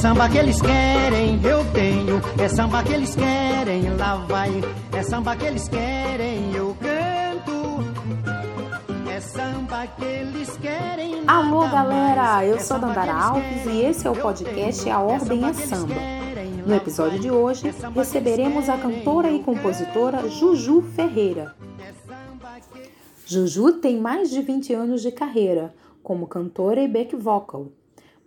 samba que eles querem, eu tenho. É samba que eles querem, lá vai. É samba que eles querem, eu canto. É samba que eles querem. Alô, galera! Eu sou Dandara Alves e esse é o podcast A Ordem é Samba. No episódio de hoje, receberemos a cantora e compositora Juju Ferreira. Juju tem mais de 20 anos de carreira como cantora e back vocal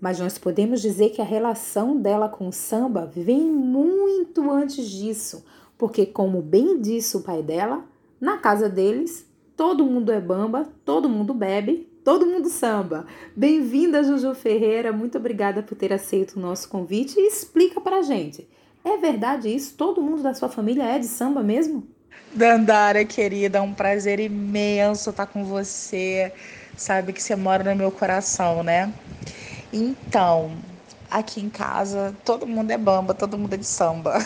mas nós podemos dizer que a relação dela com o samba vem muito antes disso, porque, como bem disse o pai dela, na casa deles todo mundo é bamba, todo mundo bebe, todo mundo samba. Bem-vinda, Juju Ferreira, muito obrigada por ter aceito o nosso convite e explica pra gente. É verdade isso? Todo mundo da sua família é de samba mesmo? Dandara, querida, é um prazer imenso estar com você. Sabe que você mora no meu coração, né? Então, aqui em casa, todo mundo é bamba, todo mundo é de samba.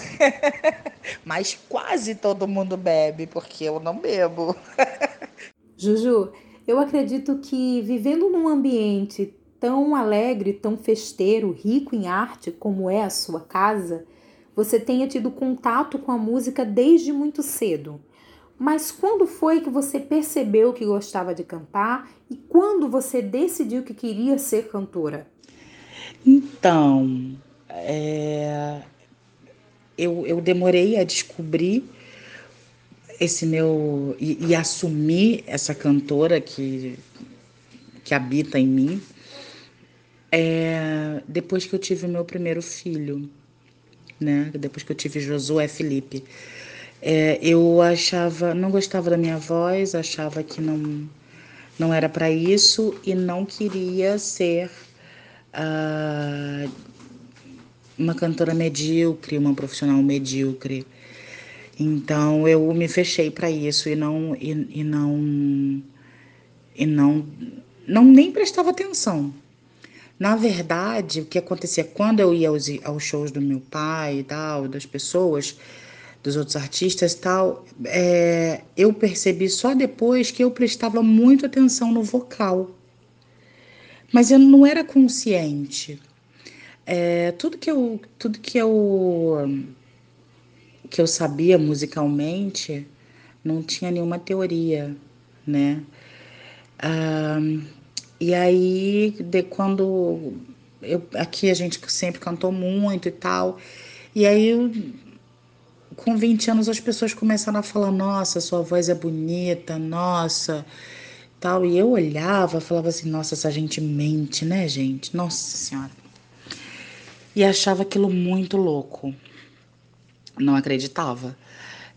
Mas quase todo mundo bebe, porque eu não bebo. Juju, eu acredito que vivendo num ambiente tão alegre, tão festeiro, rico em arte como é a sua casa, você tenha tido contato com a música desde muito cedo. Mas quando foi que você percebeu que gostava de cantar e quando você decidiu que queria ser cantora? Então, é, eu, eu demorei a descobrir esse meu. e, e assumir essa cantora que, que habita em mim é, depois que eu tive o meu primeiro filho, né? Depois que eu tive Josué Felipe. É, eu achava, não gostava da minha voz, achava que não, não era para isso e não queria ser uh, uma cantora medíocre, uma profissional medíocre. Então eu me fechei para isso e não e, e, não e não não nem prestava atenção. Na verdade, o que acontecia quando eu ia aos, aos shows do meu pai e tal, das pessoas, dos outros artistas tal, é, eu percebi só depois que eu prestava muito atenção no vocal mas eu não era consciente. É, tudo que eu tudo que eu que eu sabia musicalmente não tinha nenhuma teoria, né? Ah, e aí de quando eu, aqui a gente sempre cantou muito e tal, e aí eu, com 20 anos as pessoas começaram a falar: nossa, sua voz é bonita, nossa tal. E eu olhava, falava assim: nossa, essa gente mente, né, gente? Nossa Senhora. E achava aquilo muito louco. Não acreditava.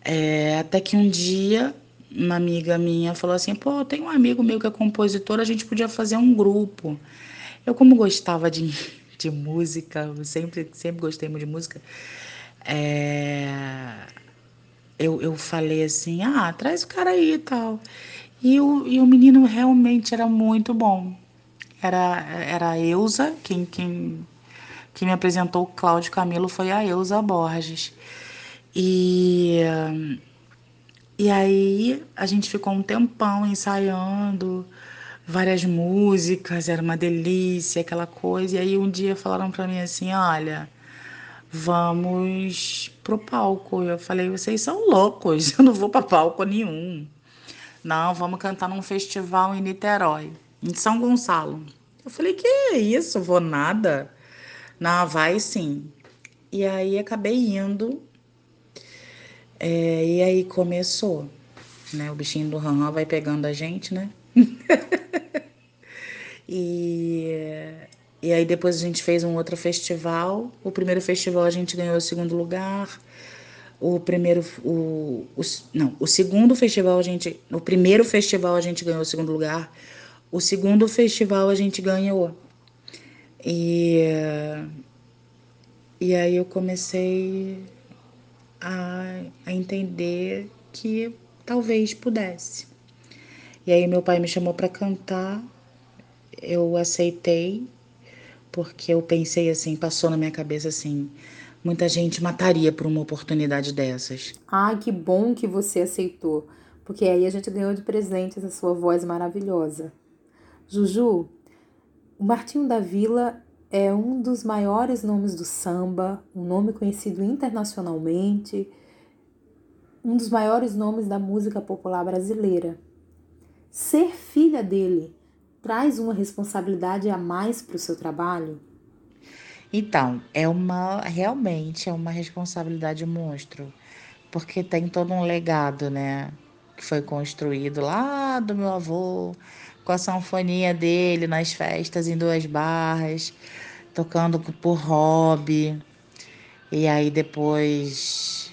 É, até que um dia, uma amiga minha falou assim: pô, tem um amigo meu que é compositor, a gente podia fazer um grupo. Eu, como gostava de, de música, sempre, sempre gostei muito de música, é, eu, eu falei assim: ah, traz o cara aí e tal. E o, e o menino realmente era muito bom. Era, era a Eusa, quem, quem, quem me apresentou o Cláudio Camilo foi a Eusa Borges. E, e aí a gente ficou um tempão ensaiando várias músicas, era uma delícia, aquela coisa. E aí um dia falaram para mim assim: olha, vamos pro palco. Eu falei: vocês são loucos, eu não vou para palco nenhum. Não, vamos cantar num festival em Niterói, em São Gonçalo. Eu falei, que isso? Vou nada. Não, vai sim. E aí acabei indo. É, e aí começou, né? O bichinho do Ranhan vai pegando a gente, né? e, e aí depois a gente fez um outro festival. O primeiro festival a gente ganhou o segundo lugar. O primeiro o, o, não o segundo festival a gente no primeiro festival a gente ganhou o segundo lugar. O segundo festival a gente ganhou. E e aí eu comecei a, a entender que talvez pudesse. E aí meu pai me chamou para cantar. Eu aceitei porque eu pensei assim passou na minha cabeça assim muita gente mataria por uma oportunidade dessas. Ai, que bom que você aceitou, porque aí a gente ganhou de presente essa sua voz maravilhosa. Juju, o Martinho da Vila é um dos maiores nomes do samba, um nome conhecido internacionalmente, um dos maiores nomes da música popular brasileira. Ser filha dele traz uma responsabilidade a mais para o seu trabalho? Então, é uma realmente é uma responsabilidade monstro, porque tem todo um legado, né, que foi construído lá do meu avô, com a sanfonia dele nas festas em duas barras, tocando por hobby. E aí depois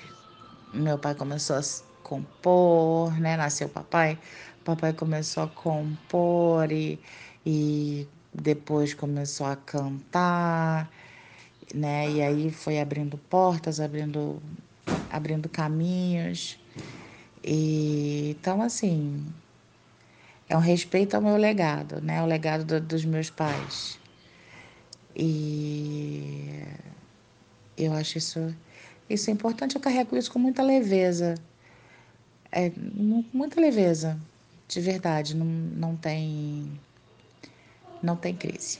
meu pai começou a compor, né? Nasceu o papai. Papai começou a compor e, e depois começou a cantar né? E aí foi abrindo portas, abrindo, abrindo caminhos. E então assim é um respeito ao meu legado, né? O legado do, dos meus pais. E eu acho isso isso é importante. Eu carrego isso com muita leveza, é muita leveza, de verdade. Não, não tem não tem crise.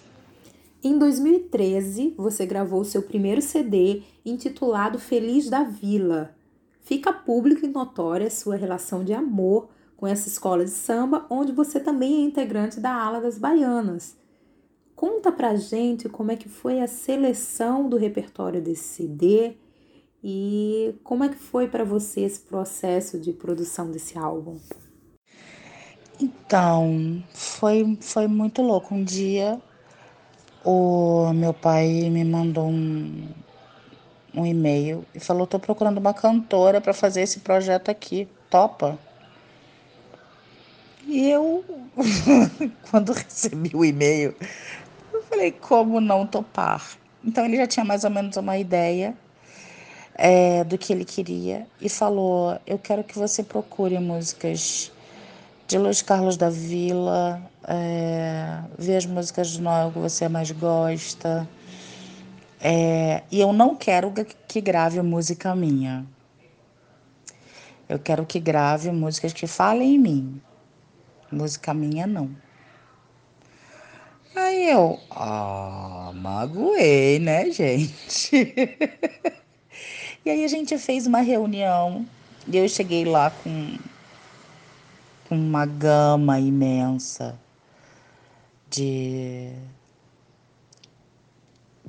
Em 2013, você gravou seu primeiro CD intitulado Feliz da Vila. Fica pública e notória sua relação de amor com essa escola de samba, onde você também é integrante da ala das baianas. Conta pra gente como é que foi a seleção do repertório desse CD e como é que foi para você esse processo de produção desse álbum. Então, foi, foi muito louco. Um dia o meu pai me mandou um, um e-mail e falou: estou procurando uma cantora para fazer esse projeto aqui. Topa? E eu, quando recebi o e-mail, eu falei: como não topar? Então ele já tinha mais ou menos uma ideia é, do que ele queria e falou: eu quero que você procure músicas de Luiz Carlos da Vila, é, ver as músicas de Noel que você mais gosta. É, e eu não quero que grave música minha. Eu quero que grave músicas que falem em mim. Música minha, não. Aí eu, ah, magoei, né, gente? e aí a gente fez uma reunião e eu cheguei lá com com uma gama imensa de,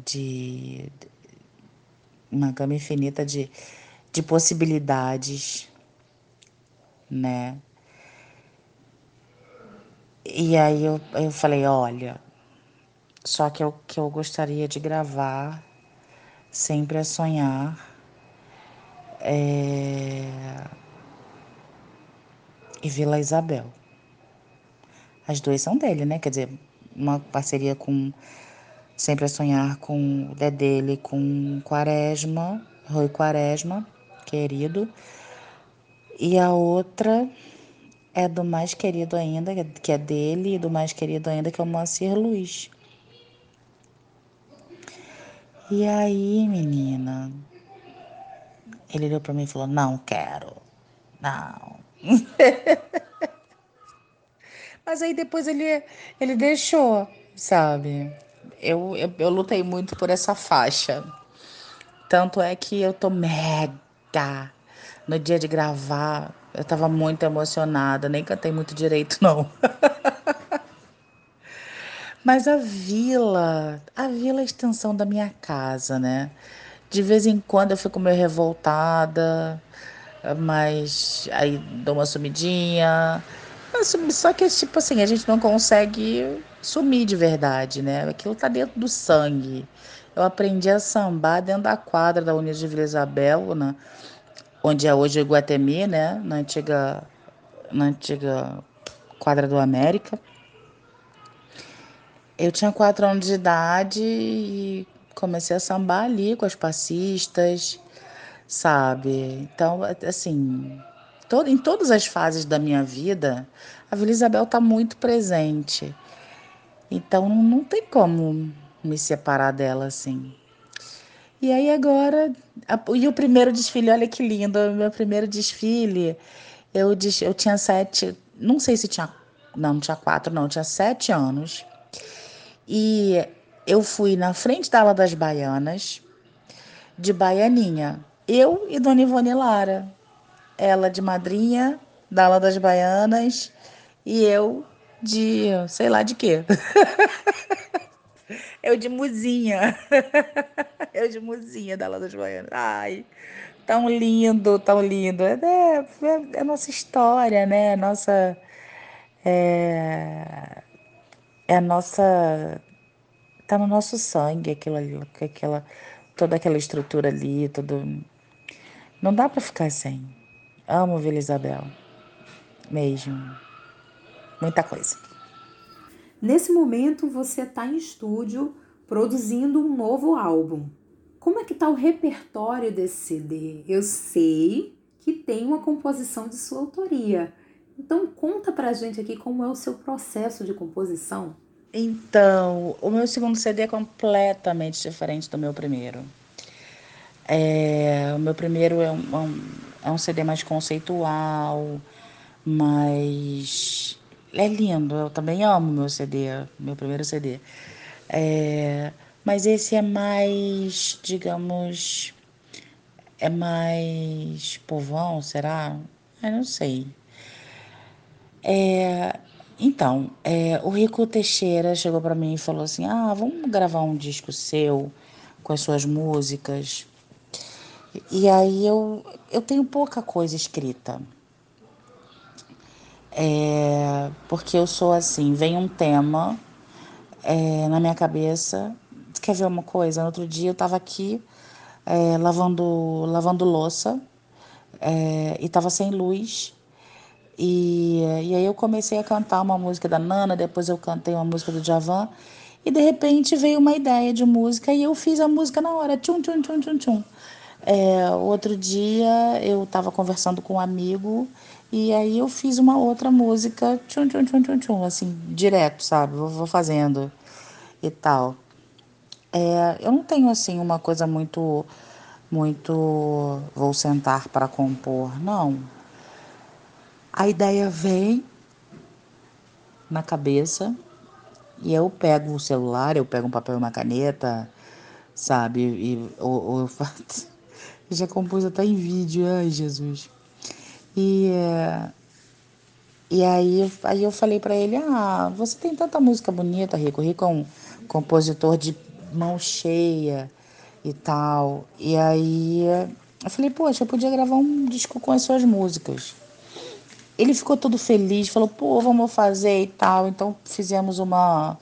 de uma gama infinita de, de possibilidades, né? E aí eu, eu falei, olha, só que o que eu gostaria de gravar sempre é sonhar. É e Vila Isabel. As duas são dele, né? Quer dizer, uma parceria com Sempre a Sonhar com é dele com Quaresma, Rui Quaresma, querido. E a outra é do mais querido ainda, que é dele, e do mais querido ainda, que é o Moacir Luiz. E aí, menina, ele olhou para mim e falou: Não quero, não, Mas aí depois ele, ele deixou, sabe? Eu, eu, eu lutei muito por essa faixa. Tanto é que eu tô mega. No dia de gravar, eu tava muito emocionada, nem cantei muito direito, não. Mas a vila, a vila é a extensão da minha casa, né? De vez em quando eu fico meio revoltada, mas aí dou uma sumidinha. Só que, tipo assim, a gente não consegue sumir de verdade, né? Aquilo tá dentro do sangue. Eu aprendi a sambar dentro da quadra da Unidade de Vila Isabel, né? onde é hoje o Iguatemi, né? Na antiga, na antiga quadra do América. Eu tinha quatro anos de idade e comecei a sambar ali com as passistas sabe? Então, assim, todo, em todas as fases da minha vida, a Vila Isabel está muito presente. Então, não tem como me separar dela assim. E aí agora, a, e o primeiro desfile, olha que lindo, o meu primeiro desfile, eu, eu tinha sete, não sei se tinha, não, não tinha quatro, não, tinha sete anos. E eu fui na frente da ala das baianas, de baianinha. Eu e Dona Ivone Lara. Ela de madrinha da ala das baianas e eu de sei lá de quê. eu de muzinha. eu de muzinha da ala das baianas. Ai, tão lindo, tão lindo. É, é, é a nossa história, né? Nossa. É, é a nossa. Tá no nosso sangue aquilo ali, aquela, toda aquela estrutura ali, todo. Não dá para ficar sem. Amo Vila Isabel. Mesmo. Muita coisa. Nesse momento você está em estúdio produzindo um novo álbum. Como é que está o repertório desse CD? Eu sei que tem uma composição de sua autoria. Então conta pra gente aqui como é o seu processo de composição. Então, o meu segundo CD é completamente diferente do meu primeiro. É, o meu primeiro é um, é um é CD mais conceitual, mais. É lindo, eu também amo meu CD, meu primeiro CD. É, mas esse é mais, digamos, é mais povão, será? Eu não sei. É, então, é, o Rico Teixeira chegou para mim e falou assim: Ah, vamos gravar um disco seu com as suas músicas. E aí eu, eu tenho pouca coisa escrita. É, porque eu sou assim, vem um tema é, na minha cabeça. Quer ver uma coisa? No outro dia eu estava aqui é, lavando, lavando louça é, e estava sem luz. E, e aí eu comecei a cantar uma música da Nana, depois eu cantei uma música do Javan. E de repente veio uma ideia de música e eu fiz a música na hora. Tchum, tchum, tchum, tchum, tchum. É, outro dia eu estava conversando com um amigo e aí eu fiz uma outra música, tchum, tchum, tchum, tchum, tchum, assim, direto, sabe? Vou, vou fazendo e tal. É, eu não tenho, assim, uma coisa muito, muito, vou sentar para compor, não. A ideia vem na cabeça e eu pego o celular, eu pego um papel e uma caneta, sabe? E, ou, ou já compus até em vídeo, ai Jesus. E, e aí, aí eu falei para ele, ah, você tem tanta música bonita, Rico. Rico é um compositor de mão cheia e tal. E aí eu falei, poxa, eu podia gravar um disco com as suas músicas. Ele ficou todo feliz, falou, pô, vamos fazer e tal. Então fizemos uma.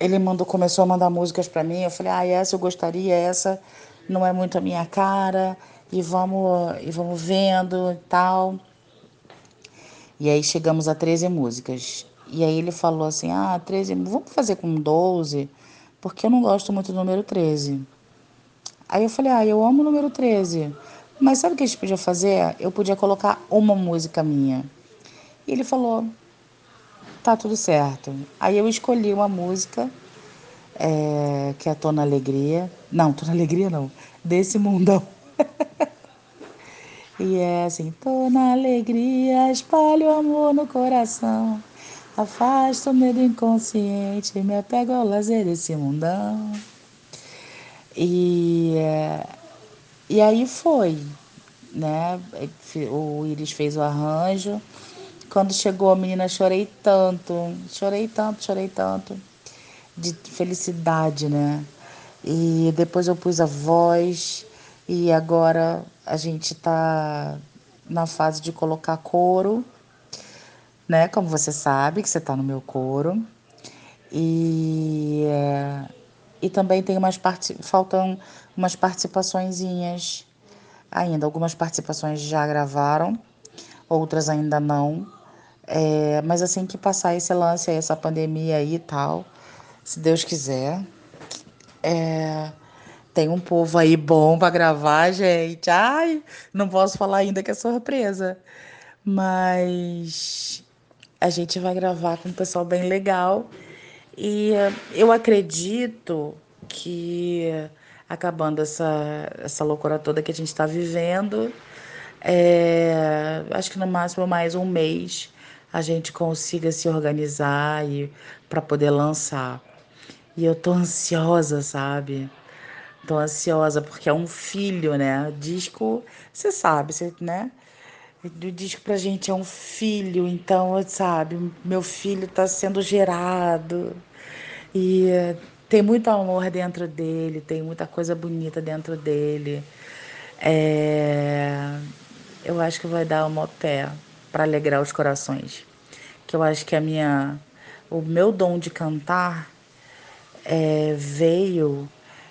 Ele mandou, começou a mandar músicas para mim. Eu falei, ah, essa eu gostaria, essa não é muito a minha cara. E vamos, e vamos vendo e tal. E aí chegamos a 13 músicas. E aí ele falou assim: ah, 13, vamos fazer com 12, porque eu não gosto muito do número 13. Aí eu falei: ah, eu amo o número 13. Mas sabe o que a gente podia fazer? Eu podia colocar uma música minha. E ele falou: tá tudo certo. Aí eu escolhi uma música, é, que é Tô na Alegria. Não, Tô na Alegria não. Desse mundão. e é assim: Tô na alegria, espalho amor no coração. Afasto o medo inconsciente, me apego ao lazer desse mundão. E. É, e aí foi, né? O Iris fez o arranjo. Quando chegou a menina, chorei tanto, chorei tanto, chorei tanto, de felicidade, né? E depois eu pus a voz, e agora a gente está na fase de colocar coro, né? Como você sabe, que você está no meu coro. E, é, e também tem umas partes, faltam umas participaçõezinhas ainda. Algumas participações já gravaram, outras ainda não. É, mas assim que passar esse lance, essa pandemia aí e tal, se Deus quiser, é, tem um povo aí bom para gravar, gente. Ai, não posso falar ainda que é surpresa. Mas a gente vai gravar com um pessoal bem legal. E eu acredito que acabando essa, essa loucura toda que a gente está vivendo. É, acho que no máximo mais um mês a gente consiga se organizar e para poder lançar. E eu tô ansiosa, sabe? Tô ansiosa porque é um filho, né? Disco, você sabe, você, né? O disco pra gente é um filho, então, sabe, meu filho tá sendo gerado e tem muito amor dentro dele, tem muita coisa bonita dentro dele. É... Eu acho que vai dar uma pé para alegrar os corações. Que eu acho que a minha, o meu dom de cantar é, veio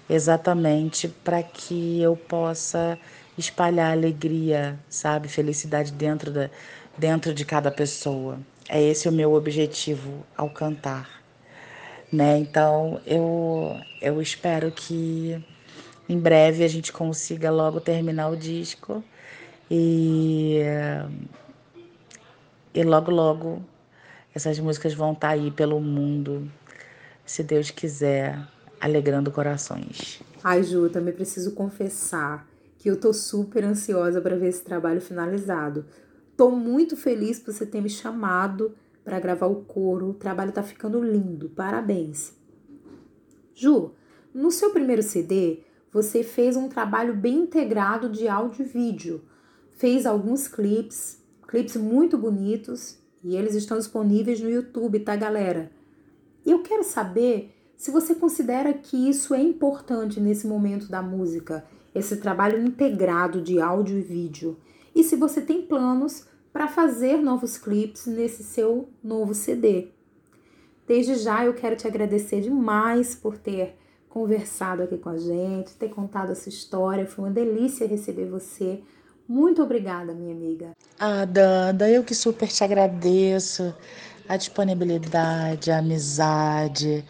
exatamente para que eu possa espalhar alegria, sabe, felicidade dentro da, dentro de cada pessoa. É esse o meu objetivo ao cantar, né? Então eu eu espero que em breve a gente consiga logo terminar o disco e e logo logo essas músicas vão estar tá aí pelo mundo, se Deus quiser, alegrando corações. Ai, Ju, também preciso confessar que eu tô super ansiosa para ver esse trabalho finalizado. Tô muito feliz por você ter me chamado para gravar o coro. O trabalho tá ficando lindo. Parabéns. Ju, no seu primeiro CD, você fez um trabalho bem integrado de áudio e vídeo. Fez alguns clipes, clipes muito bonitos, e eles estão disponíveis no YouTube, tá, galera? Eu quero saber se você considera que isso é importante nesse momento da música, esse trabalho integrado de áudio e vídeo, e se você tem planos para fazer novos clipes nesse seu novo CD. Desde já eu quero te agradecer demais por ter conversado aqui com a gente, ter contado essa história. Foi uma delícia receber você. Muito obrigada, minha amiga. Ah, Danda, eu que super te agradeço a disponibilidade, a amizade,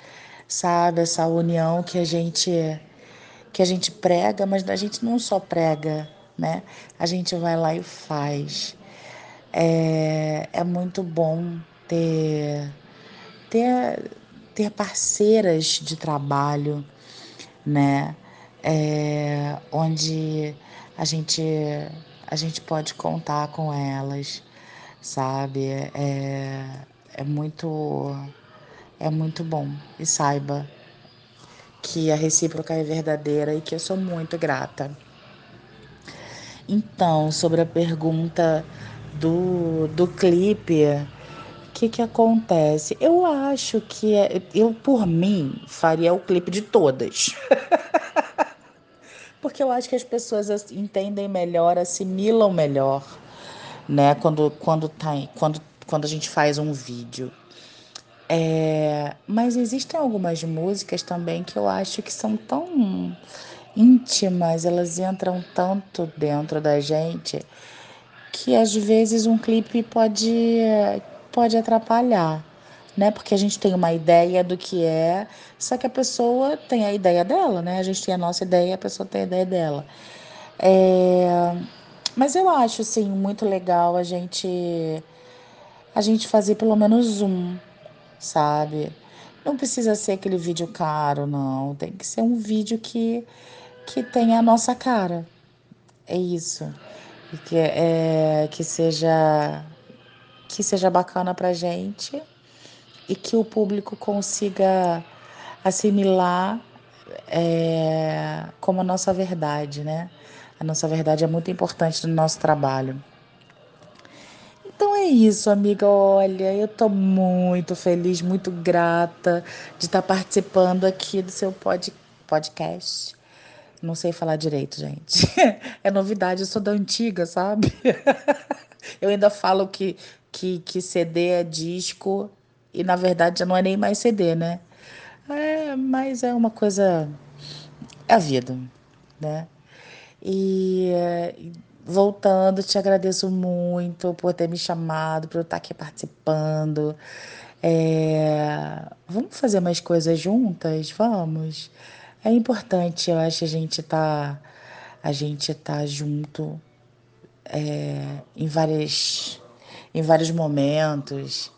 sabe? Essa união que a gente que a gente prega, mas a gente não só prega, né? A gente vai lá e faz. É, é muito bom ter, ter, ter parceiras de trabalho, né? É, onde a gente, a gente pode contar com elas, sabe? É, é muito é muito bom. E saiba que a recíproca é verdadeira e que eu sou muito grata. Então, sobre a pergunta do, do clipe, o que, que acontece? Eu acho que é, eu, por mim, faria o clipe de todas. Porque eu acho que as pessoas entendem melhor, assimilam melhor, né? Quando, quando, tá, quando, quando a gente faz um vídeo. É, mas existem algumas músicas também que eu acho que são tão íntimas, elas entram tanto dentro da gente que às vezes um clipe pode pode atrapalhar, né? Porque a gente tem uma ideia do que é, só que a pessoa tem a ideia dela, né? A gente tem a nossa ideia, a pessoa tem a ideia dela. É, mas eu acho assim muito legal a gente a gente fazer pelo menos um sabe? Não precisa ser aquele vídeo caro, não. Tem que ser um vídeo que, que tenha a nossa cara. É isso. E que, é, que seja que seja bacana pra gente e que o público consiga assimilar é, como a nossa verdade, né? A nossa verdade é muito importante no nosso trabalho. Então é isso, amiga. Olha, eu tô muito feliz, muito grata de estar participando aqui do seu pod, podcast. Não sei falar direito, gente. É novidade, eu sou da antiga, sabe? Eu ainda falo que, que, que CD é disco e na verdade já não é nem mais CD, né? É, mas é uma coisa. É a vida, né? E voltando, te agradeço muito por ter me chamado, por eu estar aqui participando. É... Vamos fazer mais coisas juntas? Vamos. É importante, eu acho, a gente tá, a gente tá junto é, em várias, em vários momentos,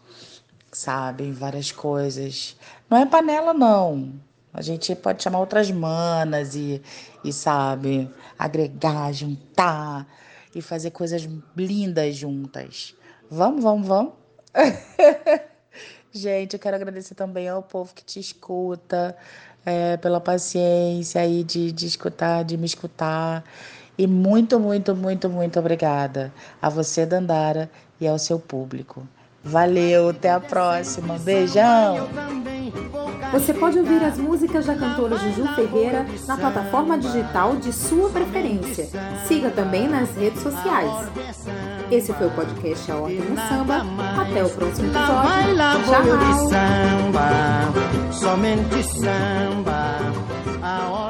sabe, em várias coisas. Não é panela não. A gente pode chamar outras manas e, e sabe, agregar, juntar e fazer coisas lindas juntas. Vamos, vamos, vamos? Gente, eu quero agradecer também ao povo que te escuta, é, pela paciência aí de, de escutar, de me escutar. E muito, muito, muito, muito obrigada a você, Dandara, e ao seu público. Valeu, até a próxima. Beijão! Você pode ouvir as músicas da cantora Juju Ferreira na plataforma digital de sua preferência. Siga também nas redes sociais. Esse foi o podcast A Ordem no Samba. Até o próximo episódio. Tchau!